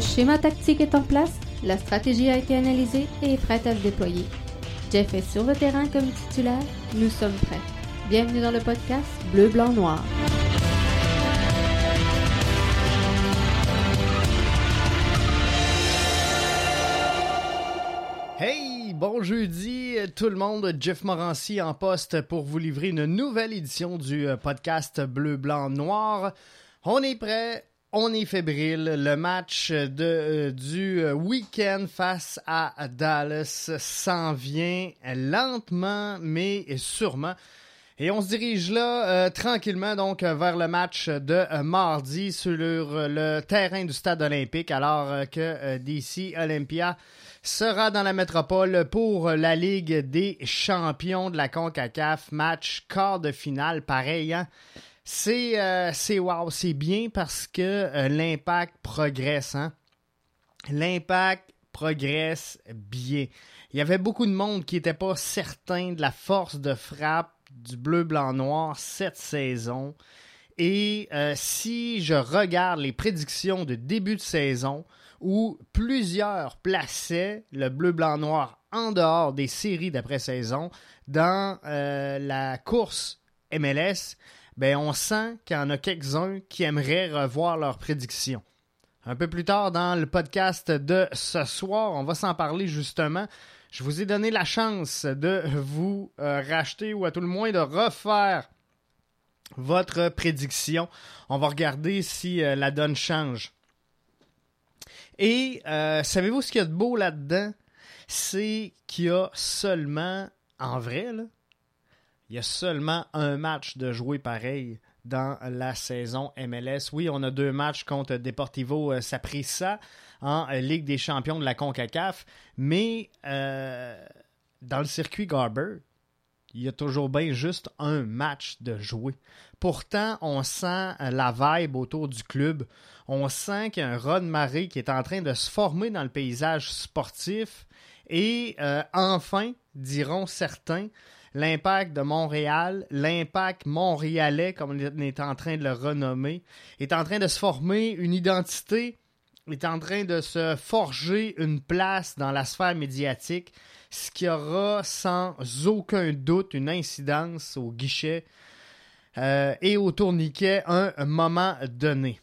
Le schéma tactique est en place, la stratégie a été analysée et est prête à se déployer. Jeff est sur le terrain comme titulaire, nous sommes prêts. Bienvenue dans le podcast Bleu, Blanc, Noir. Hey, bon jeudi tout le monde, Jeff Morancy en poste pour vous livrer une nouvelle édition du euh, podcast Bleu, Blanc, Noir. On est prêt, on est fébrile. Le match euh, du euh, week-end face à Dallas s'en vient lentement mais sûrement. Et on se dirige là tranquillement donc vers le match de mardi sur le terrain du stade olympique alors que DC Olympia sera dans la métropole pour la Ligue des champions de la CONCACAF. Match quart de finale, pareil. Hein? C'est euh, c'est bien parce que euh, l'impact progresse. Hein? L'impact progresse bien. Il y avait beaucoup de monde qui n'était pas certain de la force de frappe du bleu, blanc, noir cette saison. Et euh, si je regarde les prédictions de début de saison, où plusieurs plaçaient le bleu, blanc, noir en dehors des séries d'après-saison dans euh, la course MLS, ben on sent qu'il y en a quelques-uns qui aimeraient revoir leurs prédictions. Un peu plus tard dans le podcast de ce soir, on va s'en parler justement. Je vous ai donné la chance de vous euh, racheter ou à tout le moins de refaire votre prédiction. On va regarder si euh, la donne change. Et euh, savez-vous ce qu'il y a de beau là-dedans? C'est qu'il y a seulement, en vrai, là, il y a seulement un match de jouer pareil dans la saison MLS. Oui, on a deux matchs contre Deportivo euh, Saprissa en euh, Ligue des champions de la CONCACAF, mais dans le circuit Garber, il y a toujours bien juste un match de jouer. Pourtant, on sent la vibe autour du club on sent qu'il y a un de qui est en train de se former dans le paysage sportif. Et euh, enfin, diront certains, l'impact de Montréal, l'impact montréalais, comme on est en train de le renommer, est en train de se former une identité, est en train de se forger une place dans la sphère médiatique, ce qui aura sans aucun doute une incidence au guichet euh, et au tourniquet un moment donné.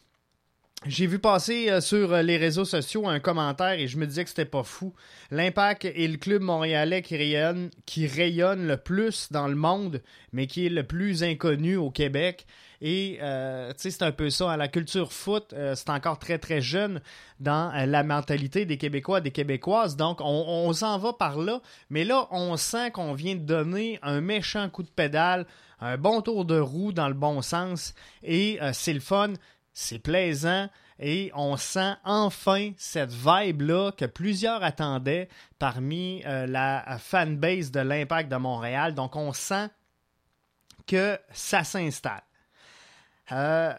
J'ai vu passer euh, sur euh, les réseaux sociaux un commentaire et je me disais que c'était pas fou. L'Impact est le club montréalais qui rayonne, qui rayonne le plus dans le monde, mais qui est le plus inconnu au Québec. Et euh, c'est un peu ça. La culture foot, c'est encore très très jeune dans la mentalité des Québécois, des Québécoises. Donc on, on s'en va par là. Mais là, on sent qu'on vient de donner un méchant coup de pédale, un bon tour de roue dans le bon sens. Et c'est le fun c'est plaisant et on sent enfin cette vibe-là que plusieurs attendaient parmi euh, la fanbase de l'Impact de Montréal. Donc on sent que ça s'installe. Euh,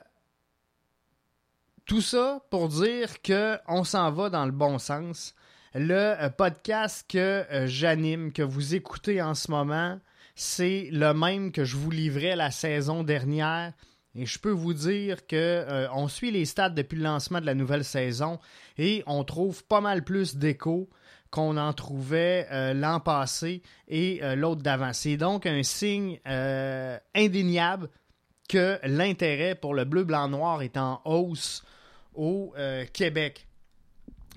tout ça pour dire qu'on s'en va dans le bon sens. Le euh, podcast que j'anime, que vous écoutez en ce moment, c'est le même que je vous livrais la saison dernière et je peux vous dire que euh, on suit les stats depuis le lancement de la nouvelle saison et on trouve pas mal plus d'échos qu'on en trouvait euh, l'an passé et euh, l'autre d'avant. C'est donc un signe indéniable que l'intérêt pour le bleu, blanc, noir est en hausse au Québec.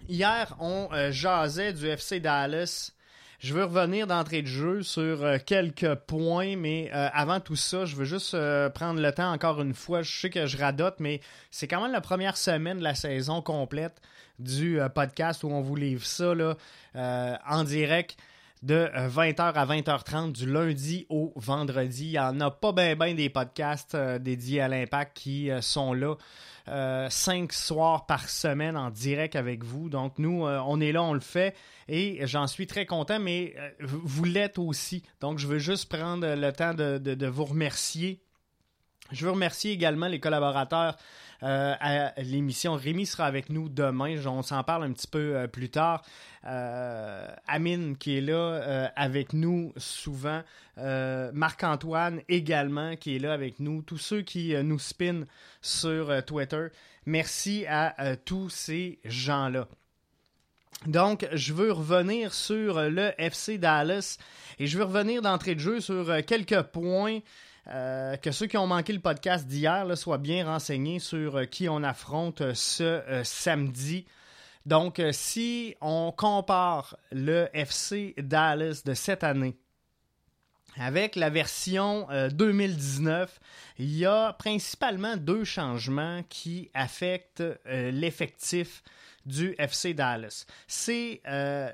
Hier, on jasait du FC Dallas je veux revenir d'entrée de jeu sur euh, quelques points, mais euh, avant tout ça, je veux juste euh, prendre le temps encore une fois. Je sais que je radote, mais c'est quand même la première semaine de la saison complète du podcast où on vous livre ça là, en direct de 20h à 20h30 du lundi au vendredi. Il n'y en a pas bien ben des podcasts dédiés à l'impact qui sont là euh, cinq soirs par semaine en direct avec vous. Donc nous, euh, on est là, on le fait et j'en suis très content, mais euh, vous l'êtes aussi. Donc je veux juste prendre le temps de, vous remercier. Je veux remercier également les collaborateurs à l'émission. Rémi sera avec nous demain. On s'en parle un petit peu plus tard. Euh, Amine qui est là euh, avec nous souvent, euh, Marc-Antoine également qui est là avec nous, tous ceux qui nous spinent sur Twitter. merci à tous ces gens-là. Donc, je veux revenir sur le FC Dallas et je veux revenir d'entrée de jeu sur quelques points euh, que ceux qui ont manqué le podcast d'hier soient bien renseignés sur euh, qui on affronte euh, ce samedi. Donc, si on compare le FC Dallas de cette année avec la version 2019, il y a principalement deux changements qui affectent l'effectif du FC Dallas. C'est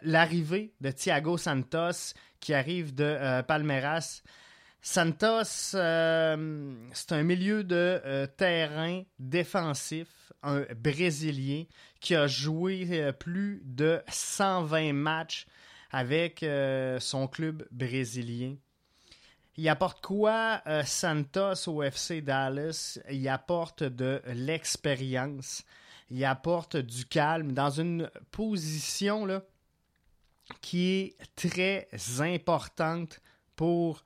l'arrivée de Thiago Santos qui arrive de Palmeiras Santos, euh, c'est un milieu de euh, terrain défensif, un Brésilien qui a joué euh, plus de 120 matchs avec son club brésilien. Il apporte quoi Santos au FC Dallas? Il apporte de l'expérience, il apporte du calme dans une position qui est très importante pour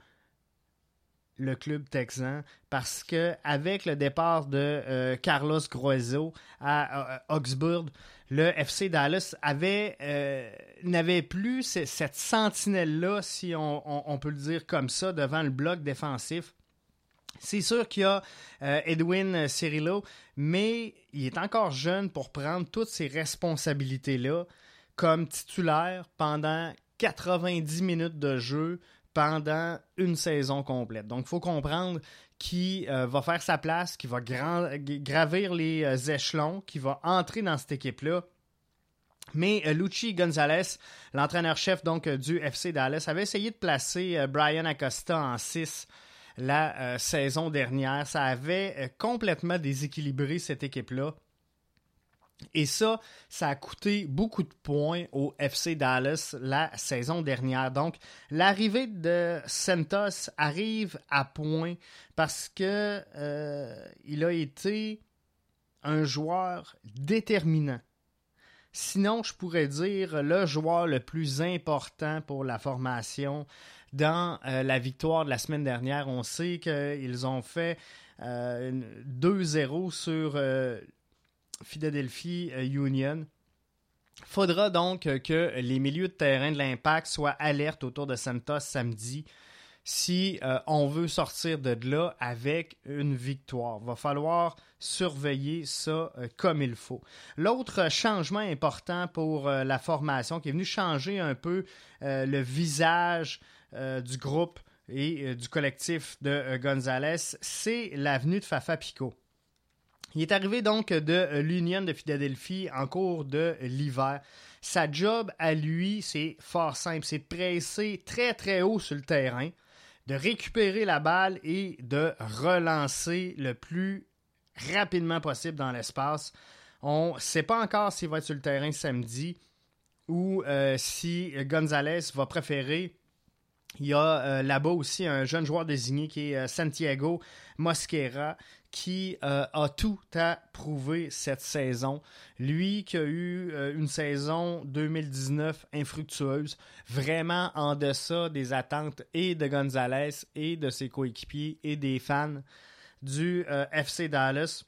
le club texan parce que avec le départ de euh, Carlos Grueso à, Augsburg, le FC Dallas avait euh, n'avait plus cette sentinelle-là, si on, peut le dire comme ça, devant le bloc défensif. C'est sûr qu'il y a euh, Edwin Cirillo, mais il est encore jeune pour prendre toutes ces responsabilités-là comme titulaire pendant 90 minutes de jeu pendant une saison complète. Donc, il faut comprendre qui euh, va faire sa place, qui va gravir les euh, échelons, qui va entrer dans cette équipe-là. Mais euh, Gonzalez, l'entraîneur-chef donc du FC Dallas, avait essayé de placer Brian Acosta en 6 la saison dernière. Ça avait complètement déséquilibré cette équipe-là. Et ça, ça a coûté beaucoup de points au FC Dallas la saison dernière. Donc, l'arrivée de Santos arrive à point parce que euh, il a été un joueur déterminant. Sinon, je pourrais dire le joueur le plus important pour la formation dans euh, la victoire de la semaine dernière. On sait qu'ils ont fait 2-0 euh, sur Philadelphie euh, Union. Faudra donc que les milieux de terrain de l'impact soient alertes autour de Santos samedi si euh, on veut sortir de là avec une victoire. Va falloir surveiller ça euh, comme il faut. L'autre changement important pour la formation qui est venu changer un peu le visage du groupe et du collectif de Gonzalez, c'est l'avenue de Fafa Pico. Il est arrivé donc de euh, l'Union de Philadelphie en cours de l'hiver. Sa job à lui, c'est fort simple, c'est de presser très très haut sur le terrain, de récupérer la balle et de relancer le plus rapidement possible dans l'espace. On ne sait pas encore s'il va être sur le terrain samedi ou euh, si Gonzalez va préférer il y a euh, là-bas aussi un jeune joueur désigné qui est Santiago Mosquera, qui euh, a tout à prouver cette saison. Lui qui a eu euh, une saison 2019 infructueuse, vraiment en deçà des attentes et de Gonzalez et de ses coéquipiers et des fans du euh, FC Dallas.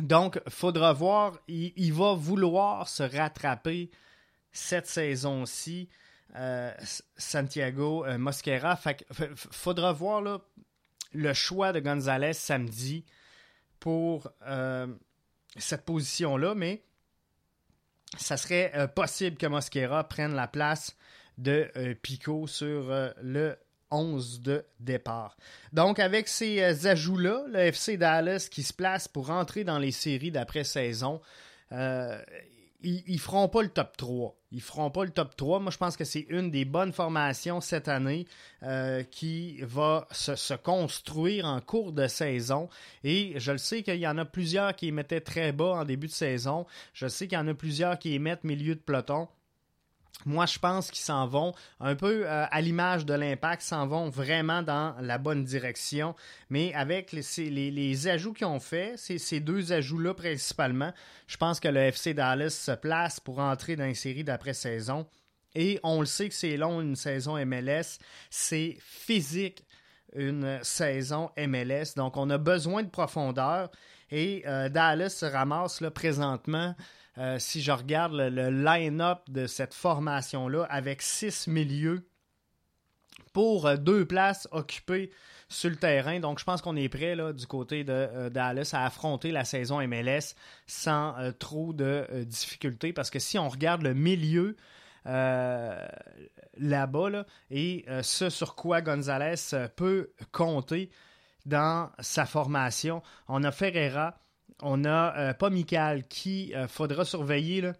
Donc, faudra voir, il, va vouloir se rattraper cette saison-ci. Santiago Mosquera. Fait, faudra voir le choix de Gonzalez samedi pour euh, cette position-là, mais ça serait euh, possible que Mosquera prenne la place de euh, Pico sur le 11 de départ. Donc, avec ces ajouts-là, le FC Dallas qui se place pour entrer dans les séries d'après-saison, ils, ne feront pas le top 3. Ils feront pas le top 3. Moi, je pense que c'est une des bonnes formations cette année euh, qui va se, construire en cours de saison. Et je le sais qu'il y en a plusieurs qui mettaient très bas en début de saison. Je sais qu'il y en a plusieurs qui mettent milieu de peloton. Moi, je pense qu'ils s'en vont un peu euh, à l'image de l'impact, s'en vont vraiment dans la bonne direction. Mais avec les, ajouts qu'ils ont fait, ces deux ajouts-là principalement, je pense que le FC Dallas se place pour entrer dans une série d'après-saison. Et on le sait que c'est long une saison MLS. C'est physique une saison MLS. Donc, on a besoin de profondeur. Et Dallas se ramasse présentement, si je regarde le, line-up de cette formation-là, avec six milieux pour deux places occupées sur le terrain. Donc, je pense qu'on est prêt du côté de euh, Dallas à affronter la saison MLS sans euh, trop de euh, difficultés. Parce que si on regarde le milieu là-bas et ce sur quoi Gonzalez peut compter dans sa formation, on a Ferreira, on a pas Michael qui faudra surveiller.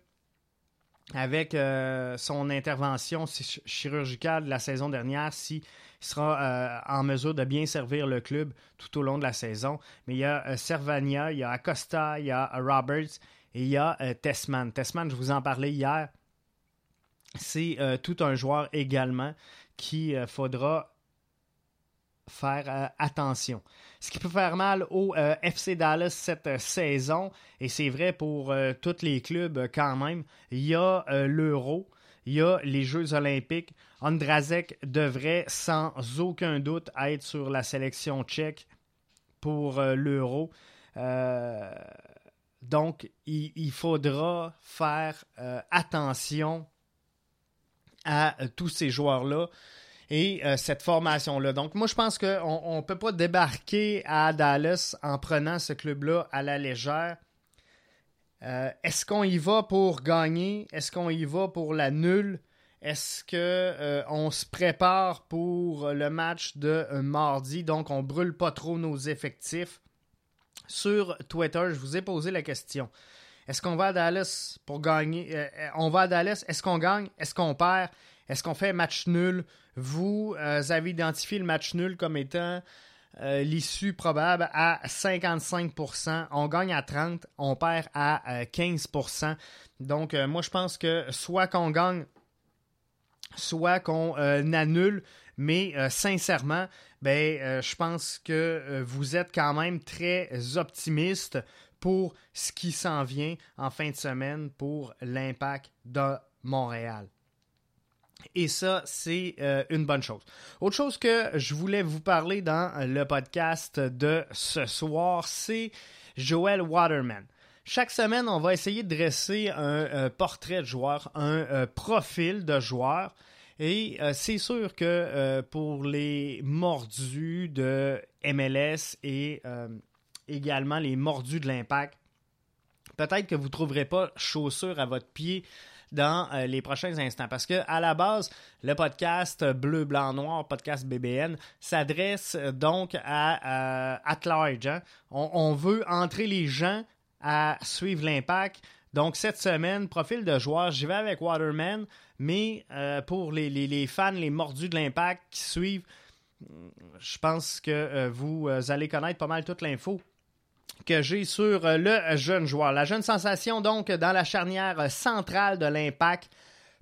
Avec son intervention chirurgicale de la saison dernière, si sera euh, en mesure de bien servir le club tout au long de la saison. Mais il y a euh, Servania, il y a Acosta, il y a euh, Roberts et il y a Tessman. Tessman, je vous en parlais hier. C'est tout un joueur également qui faudra faire attention. Ce qui peut faire mal au FC Dallas cette saison, et c'est vrai pour tous les clubs quand même, il y a l'Euro, il y a les Jeux olympiques. Andrazek devrait sans aucun doute être sur la sélection tchèque pour euh, l'Euro. Euh, donc, il, faudra faire euh, attention à tous ces joueurs-là et cette formation-là. Donc, moi, je pense qu'on ne peut pas débarquer à Dallas en prenant ce club-là à la légère. Euh, est-ce qu'on y va pour gagner? Est-ce qu'on y va pour la nulle? Est-ce qu'on euh, se prépare pour le match de euh, mardi? Donc, on brûle pas trop nos effectifs. Sur Twitter, je vous ai posé la question. Est-ce qu'on va à Dallas pour gagner? on va à Dallas. Est-ce qu'on gagne? Est-ce qu'on perd? Est-ce qu'on fait match nul? Vous avez identifié le match nul comme étant euh, l'issue probable à 55%. On gagne à 30%, on perd à 15%. Euh, Donc, euh, moi, je pense que soit qu'on gagne, soit qu'on annule, mais sincèrement, ben, je pense que vous êtes quand même très optimiste pour ce qui s'en vient en fin de semaine pour l'impact de Montréal. Et ça, c'est euh, une bonne chose. Autre chose que je voulais vous parler dans le podcast de ce soir, c'est Joel Waterman. Chaque semaine, on va essayer de dresser un euh, portrait de joueur, un euh, profil de joueur. Et c'est sûr que pour les mordus de MLS et également les mordus de l'impact, peut-être que vous ne trouverez pas chaussures à votre pied dans euh, les prochains instants. Parce que à la base, le podcast Bleu, Blanc, Noir, podcast BBN, s'adresse euh, donc à, euh, at large. Hein. On, veut entrer les gens à suivre l'impact. Donc, cette semaine, profil de joueur, j'y vais avec Waterman, mais pour les, les, fans, les mordus de l'impact qui suivent, je pense que vous allez connaître pas mal toute l'info que j'ai sur euh, le jeune joueur. La jeune sensation, donc, dans la charnière centrale de l'impact,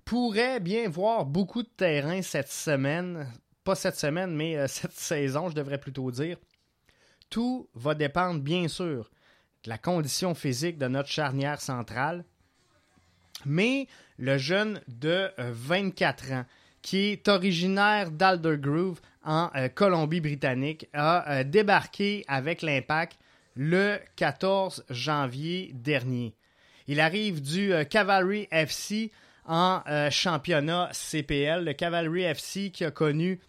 pourrait bien voir beaucoup de terrain cette semaine. Pas cette semaine, mais euh, cette saison, je devrais plutôt dire. Tout va dépendre, bien sûr, de la condition physique de notre charnière centrale. Mais le jeune de 24 euh, ans, qui est originaire d'Aldergrove en Colombie-Britannique, a débarqué avec l'impact le 14 janvier dernier. Il arrive du euh, Cavalry FC en euh, championnat CPL. Le Cavalry FC qui a connu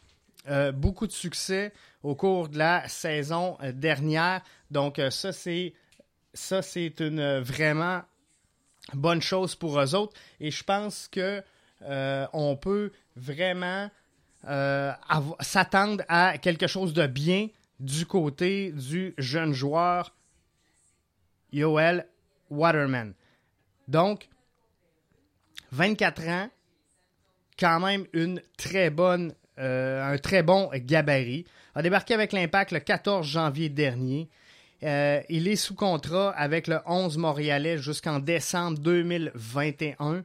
euh, beaucoup de succès au cours de la saison dernière. Donc ça c'est ça c'est une vraiment bonne chose pour eux autres et je pense que on peut vraiment s'attendre à quelque chose de bien du côté du jeune joueur Yoel Waterman. Donc, 24 ans, quand même une très bonne, euh, un très bon gabarit. A débarqué avec l'Impact le 14 janvier dernier. Euh, il est sous contrat avec le 11 Montréalais jusqu'en décembre 2021.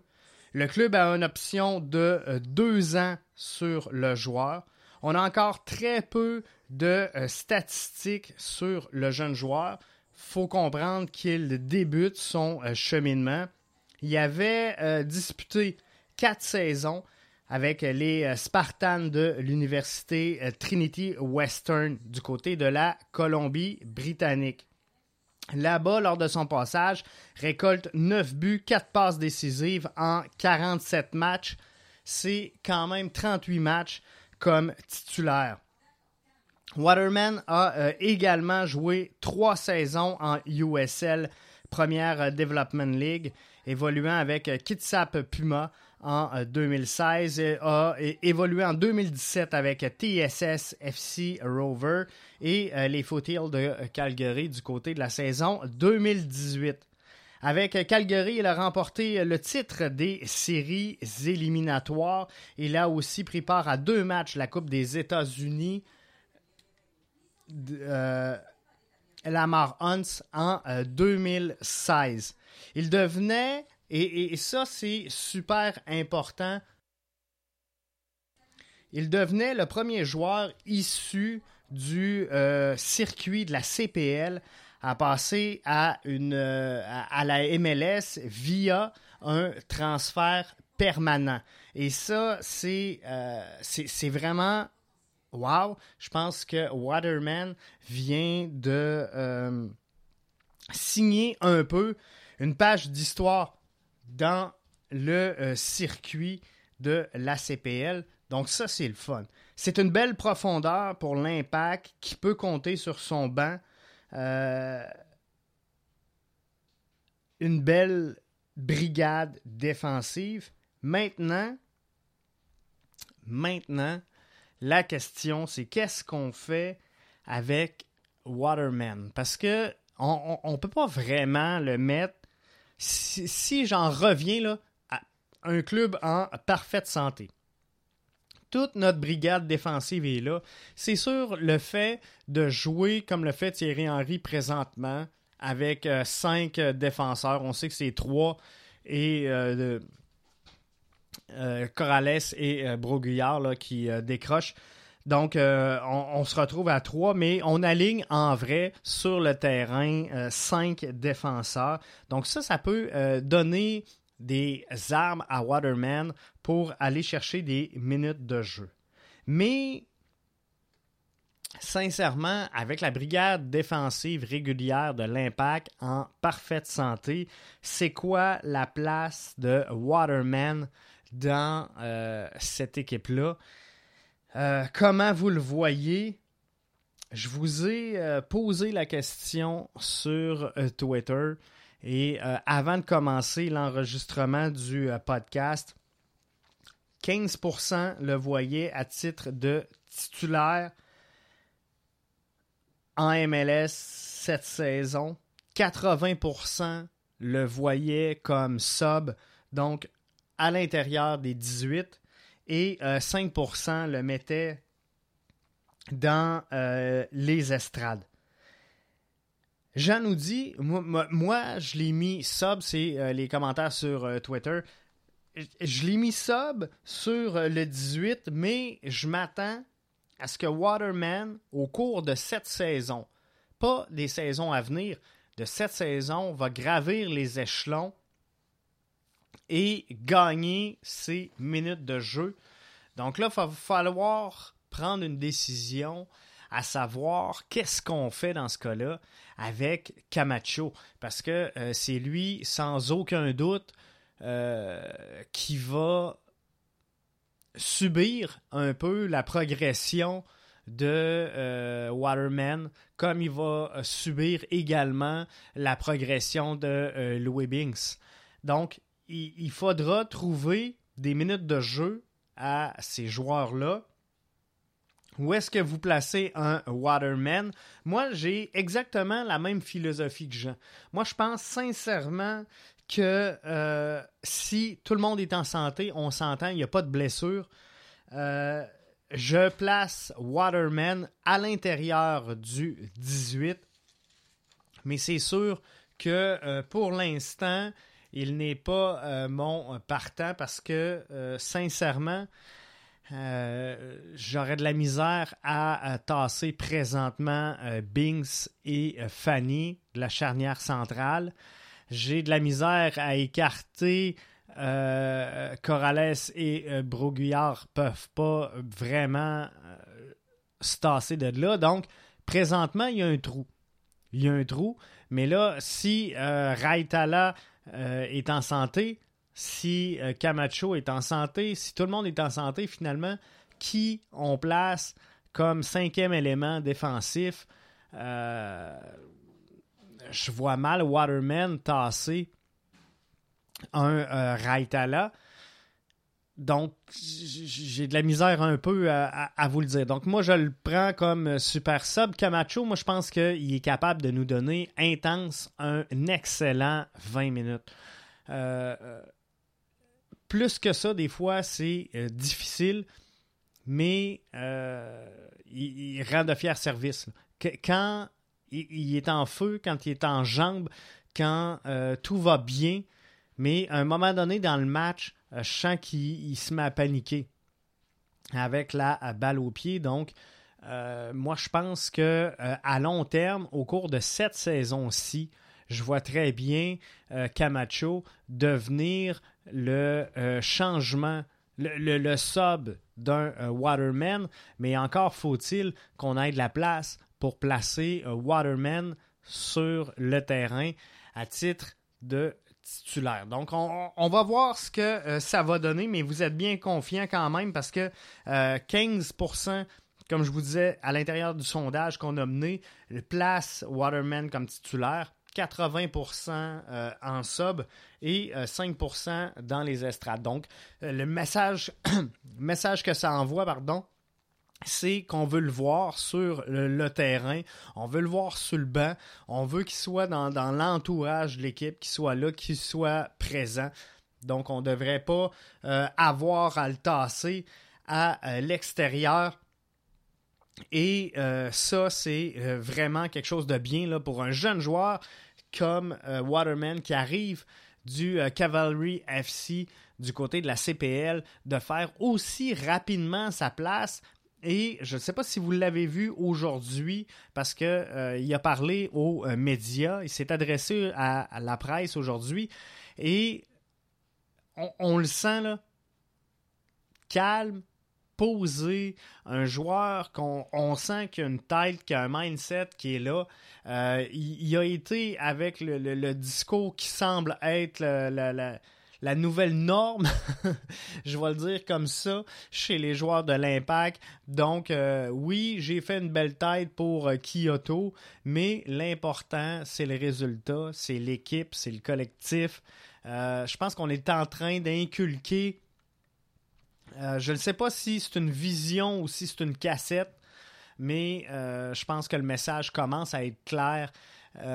Le club a une option de euh, deux ans sur le joueur. On a encore très peu de euh, statistiques sur le jeune joueur. faut comprendre qu'il débute son euh, cheminement. Il avait euh, disputé quatre saisons avec les Spartans de l'université Trinity Western du côté de la Colombie-Britannique. Là-bas, lors de son passage, récolte 9 buts, 4 passes décisives en 47 matchs. C'est quand même 38 matchs comme titulaire. Waterman a euh, également joué trois saisons en USL, première euh, Development League, évoluant avec euh, Kitsap Puma en 2016 et a évolué en 2017 avec TSS FC Rover et les Foothills de Calgary du côté de la saison 2018. Avec Calgary, il a remporté le titre des séries éliminatoires. Il a aussi pris part à deux matchs la Coupe des États-Unis euh, Lamar Hunt en 2016. Euh, Il devenait, et, ça c'est super important, il devenait le premier joueur issu du euh, circuit de la CPL à passer à, une, à, la MLS via un transfert permanent. Et ça, c'est c'est vraiment wow, je pense que Waterman vient de euh, signer un peu une page d'histoire dans le euh, circuit de l'ACPL. Donc ça, c'est le fun. C'est une belle profondeur pour l'impact qui peut compter sur son banc. Euh, une belle brigade défensive. Maintenant, maintenant, la question, c'est qu'est-ce qu'on fait avec Waterman? Parce que on ne peut pas vraiment le mettre. Si, j'en reviens là, à un club en parfaite santé, toute notre brigade défensive est là. C'est sûr, le fait de jouer comme le fait Thierry Henry présentement, avec euh, cinq défenseurs, on sait que c'est trois et euh, euh, Corrales et euh, Broguillard qui euh, décrochent. Donc, on, se retrouve à trois, mais on aligne en vrai sur le terrain cinq défenseurs. Donc, ça, ça peut donner des armes à Waterman pour aller chercher des minutes de jeu. Mais, sincèrement, avec la brigade défensive régulière de l'Impact en parfaite santé, c'est quoi la place de Waterman dans euh, cette équipe-là? Euh, comment vous le voyez? Je vous ai euh, posé la question sur Twitter et avant de commencer l'enregistrement du podcast, 15% le voyaient à titre de titulaire en MLS cette saison. 80% le voyaient comme sub. Donc, à l'intérieur des 18 et 5% euh, le mettaient dans euh, les estrades. Jean nous dit, moi, je l'ai mis sub, c'est euh, les commentaires sur Twitter. Je l'ai mis sub sur le 18, mais je m'attends à ce que Waterman, au cours de cette saison, pas des saisons à venir, de cette saison, va gravir les échelons et gagner ses minutes de jeu. Donc là, il va falloir prendre une décision à savoir qu'est-ce qu'on fait dans ce cas-là avec Camacho. Parce que euh, c'est lui, sans aucun doute, euh, qui va subir un peu la progression de euh, Waterman, comme il va subir également la progression de Louis Binks. Donc, il, faudra trouver des minutes de jeu à ces joueurs-là. Où est-ce que vous placez un Waterman? Moi, j'ai exactement la même philosophie que Jean. Moi, je pense sincèrement que euh, si tout le monde est en santé, on s'entend, il n'y a pas de blessure, euh, je place Waterman à l'intérieur du 18. Mais c'est sûr que euh, pour l'instant, il n'est pas mon partant parce que, sincèrement, euh, j'aurais de la misère à, tasser présentement Binks et Fanny de la charnière centrale. J'ai de la misère à écarter Corrales et Broguillard peuvent pas vraiment se tasser de là. Donc, présentement, il y a un trou. Il y a un trou, Mais là, si euh, Raitala euh, est en santé, si euh, Camacho est en santé, si tout le monde est en santé, finalement, qui on place comme cinquième élément défensif? je vois mal Waterman tasser un Raitala. Donc, j'ai de la misère un peu à, vous le dire. Donc, moi, je le prends comme super sub. Camacho, moi, je pense qu'il est capable de nous donner intense un excellent 20 minutes. Euh, euh, plus que ça, des fois, c'est euh, difficile, mais il, rend de fiers services. Quand il, est en feu, quand il est en jambes, quand tout va bien, mais à un moment donné dans le match, euh, je sens qu'il se met à paniquer avec la balle au pied. Donc, euh, moi, je pense que euh, à long terme, au cours de cette saison-ci, je vois très bien Camacho devenir le changement, le, sub d'un Waterman, mais encore faut-il qu'on ait de la place pour placer Waterman sur le terrain à titre de titulaire. Donc, on, va voir ce que euh, ça va donner, mais vous êtes bien confiant quand même parce que 15%, euh, comme je vous disais, à l'intérieur du sondage qu'on a mené, place Waterman comme titulaire. 80% euh, en sub et 5% dans les estrades. Donc, le message, que ça envoie, pardon, c'est qu'on veut le voir sur le, terrain, on veut le voir sur le banc, on veut qu'il soit dans, l'entourage de l'équipe, qu'il soit là, qu'il soit présent. Donc, on ne devrait pas euh, avoir à le tasser à euh, l'extérieur. Et euh, ça, c'est vraiment quelque chose de bien là, pour un jeune joueur comme Waterman qui arrive du Cavalry FC du côté de la CPL, de faire aussi rapidement sa place. Et je ne sais pas si vous l'avez vu aujourd'hui, parce qu'il euh, a parlé aux euh, médias, il s'est adressé à, la presse aujourd'hui, et on, le sent là, calme, posé, un joueur qu'on on sent qu'il a une tête, qu'il a un mindset qui est là. Euh, il, a été avec le, discours qui semble être la nouvelle norme, je vais le dire comme ça, chez les joueurs de l'Impact. Donc, euh, oui, j'ai fait une belle tête pour euh, Kyoto, mais l'important, c'est le résultat, c'est l'équipe, c'est le collectif. Je pense qu'on est en train d'inculquer, je ne sais pas si c'est une vision ou si c'est une cassette, mais je pense que le message commence à être clair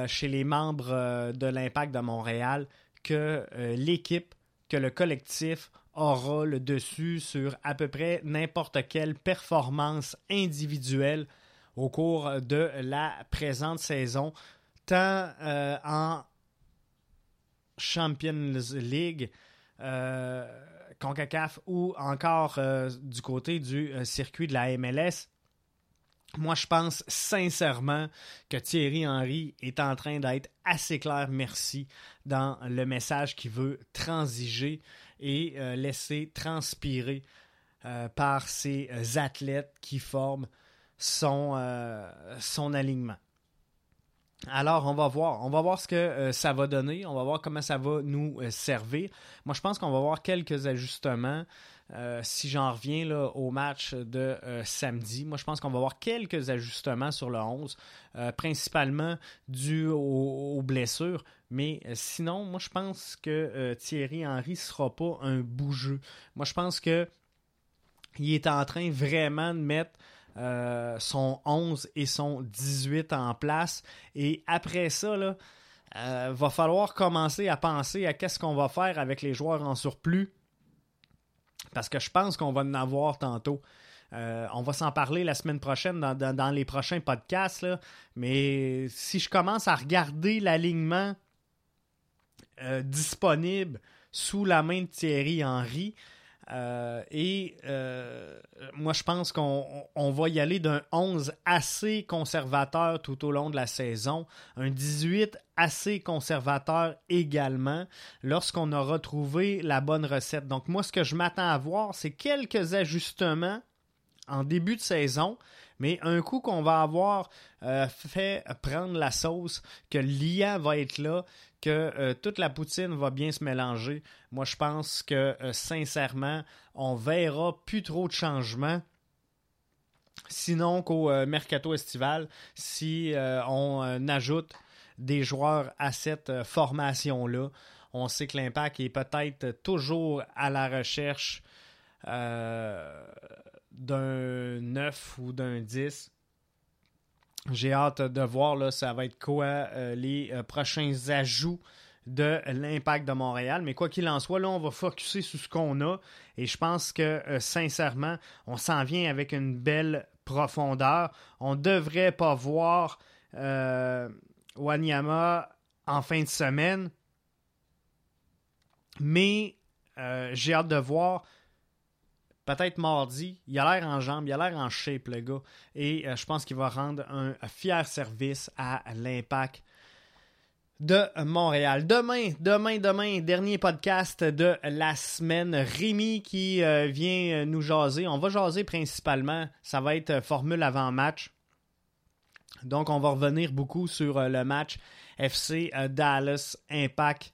chez les membres de l'Impact de Montréal que l'équipe que le collectif aura le dessus sur à peu près n'importe quelle performance individuelle au cours de la présente saison, tant euh, en Champions League, euh, CONCACAF ou encore euh, du côté du circuit de la MLS. Moi, je pense sincèrement que Thierry Henry est en train d'être assez clair, merci, dans le message qu'il veut transiger et euh, laisser transpirer euh, par euh, athlètes qui forment son, son alignement. Alors, on va voir. On va voir ce que ça va donner. On va voir comment ça va nous servir. Moi, je pense qu'on va voir quelques ajustements. Euh, si j'en reviens au match de euh, samedi, moi je pense qu'on va avoir quelques ajustements sur le 11, euh, principalement dû aux, blessures. Mais sinon, moi je pense que Thierry Henry ne sera pas un bougeux. Moi je pense que il est en train vraiment de mettre son 11 et son 18 en place. Et après ça, là, va falloir commencer à penser à qu'est-ce qu'on va faire avec les joueurs en surplus parce que je pense qu'on va en avoir tantôt. Euh, on va s'en parler la semaine prochaine dans, les prochains podcasts. Mais si je commence à regarder l'alignement euh, disponible sous la main de Thierry Henry, euh, et euh, moi, je pense qu'on va y aller d'un 11 assez conservateur tout au long de la saison, un 18 assez conservateur également, lorsqu'on aura trouvé la bonne recette. Donc moi, ce que je m'attends à voir, c'est quelques ajustements en début de saison, mais un coup qu'on va avoir euh, fait prendre la sauce, que l'IA va être là, que euh, toute la poutine va bien se mélanger, moi je pense que euh, sincèrement, on verra plus trop de changements. Sinon qu'au mercato estival, si on ajoute des joueurs à cette formation-là, on sait que l'impact est peut-être toujours à la recherche d'un 9 ou d'un 10. J'ai hâte de voir, là, ça va être quoi euh, les euh, prochains ajouts de l'impact de Montréal. Mais quoi qu'il en soit, là, on va focuser sur ce qu'on a. Et je pense que, euh, sincèrement, on s'en vient avec une belle profondeur. On ne devrait pas voir Wanyama en fin de semaine. Mais j'ai hâte de voir peut-être mardi. Il a l'air en jambes, il a l'air en shape, le gars. Et euh, je pense qu'il va rendre un, fier service à l'impact de Montréal. Demain, demain, demain, dernier podcast de la semaine. Rémi qui euh, vient euh, nous jaser. On va jaser principalement. Ça va être formule avant-match. Donc, on va revenir beaucoup sur le match FC Dallas Impact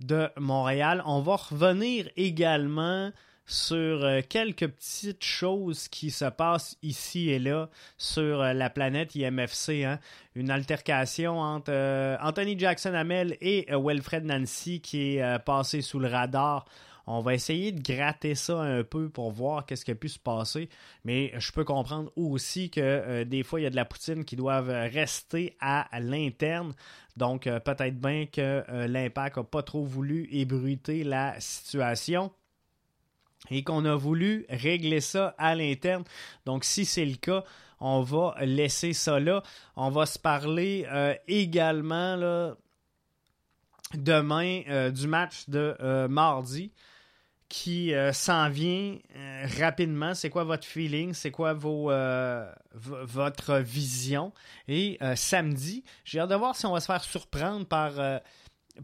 de Montréal. On va revenir également sur euh, quelques petites choses qui se passent ici et là sur euh, la planète IMFC. Hein. Une altercation entre euh, Anthony Jackson Hamel et Wilfred Nancy qui est passé sous le radar. On va essayer de gratter ça un peu pour voir qu'est-ce qui a pu se passer. Mais je peux comprendre aussi que des fois, il y a de la poutine qui doivent rester à l'interne. Donc, peut-être bien que l'impact n'a pas trop voulu ébruiter la situation et qu'on a voulu régler ça à l'interne. Donc, si c'est le cas, on va laisser ça là. On va se parler euh, également là, demain euh, du match de euh, mardi qui s'en vient rapidement. C'est quoi votre feeling? C'est quoi vos, votre vision? Et samedi, j'ai hâte de voir si on va se faire surprendre par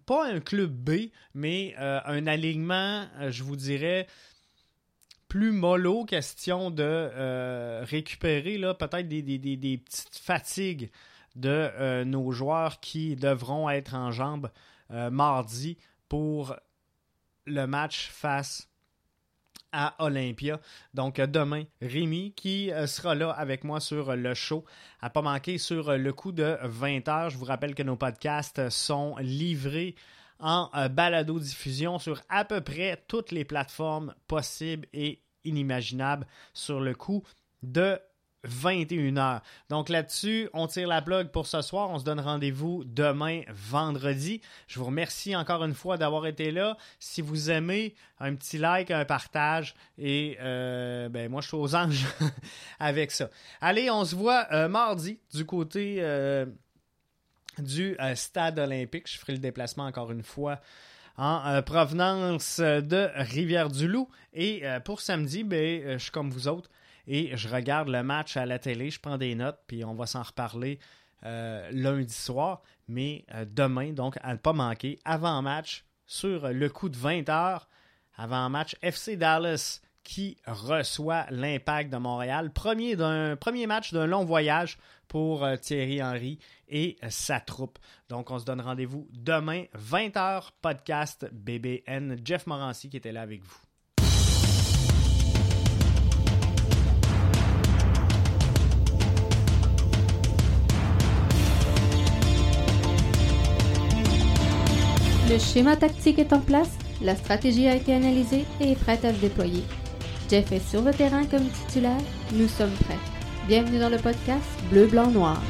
pas un club B, mais un alignement, je vous dirais, plus mollo, question de euh, récupérer peut-être des, petites fatigues de euh, nos joueurs qui devront être en jambes euh, mardi pour le match face à Olympia. Donc demain, Rémi qui sera là avec moi sur le show. À pas manquer sur le coup de 20h. Je vous rappelle que nos podcasts sont livrés en balado-diffusion sur à peu près toutes les plateformes possibles et inimaginables sur le coup de 21h. Donc là-dessus, on tire la plug pour ce soir. On se donne rendez-vous demain, vendredi. Je vous remercie encore une fois d'avoir été là. Si vous aimez, un petit like, un partage. Et euh, ben moi, je suis aux anges avec ça. Allez, on se voit euh, mardi du côté euh, du stade olympique. Je ferai le déplacement encore une fois en euh, provenance de Rivière-du-Loup. Et euh, pour samedi, ben, euh, je suis comme vous autres et je regarde le match à la télé, je prends des notes, puis on va s'en reparler lundi soir. Mais demain, donc, à ne pas manquer, avant-match, sur le coup de 20h, avant-match FC Dallas qui reçoit l'impact de Montréal. Premier, premier match d'un long voyage pour euh, Thierry Henry et euh, sa troupe. Donc, on se donne rendez-vous demain, 20h, podcast BBN. Jeff Morancy qui était là avec vous. Le schéma tactique est en place, la stratégie a été analysée et est prête à se déployer. Jeff est sur le terrain comme titulaire, nous sommes prêts. Bienvenue dans le podcast Bleu, Blanc, Noir.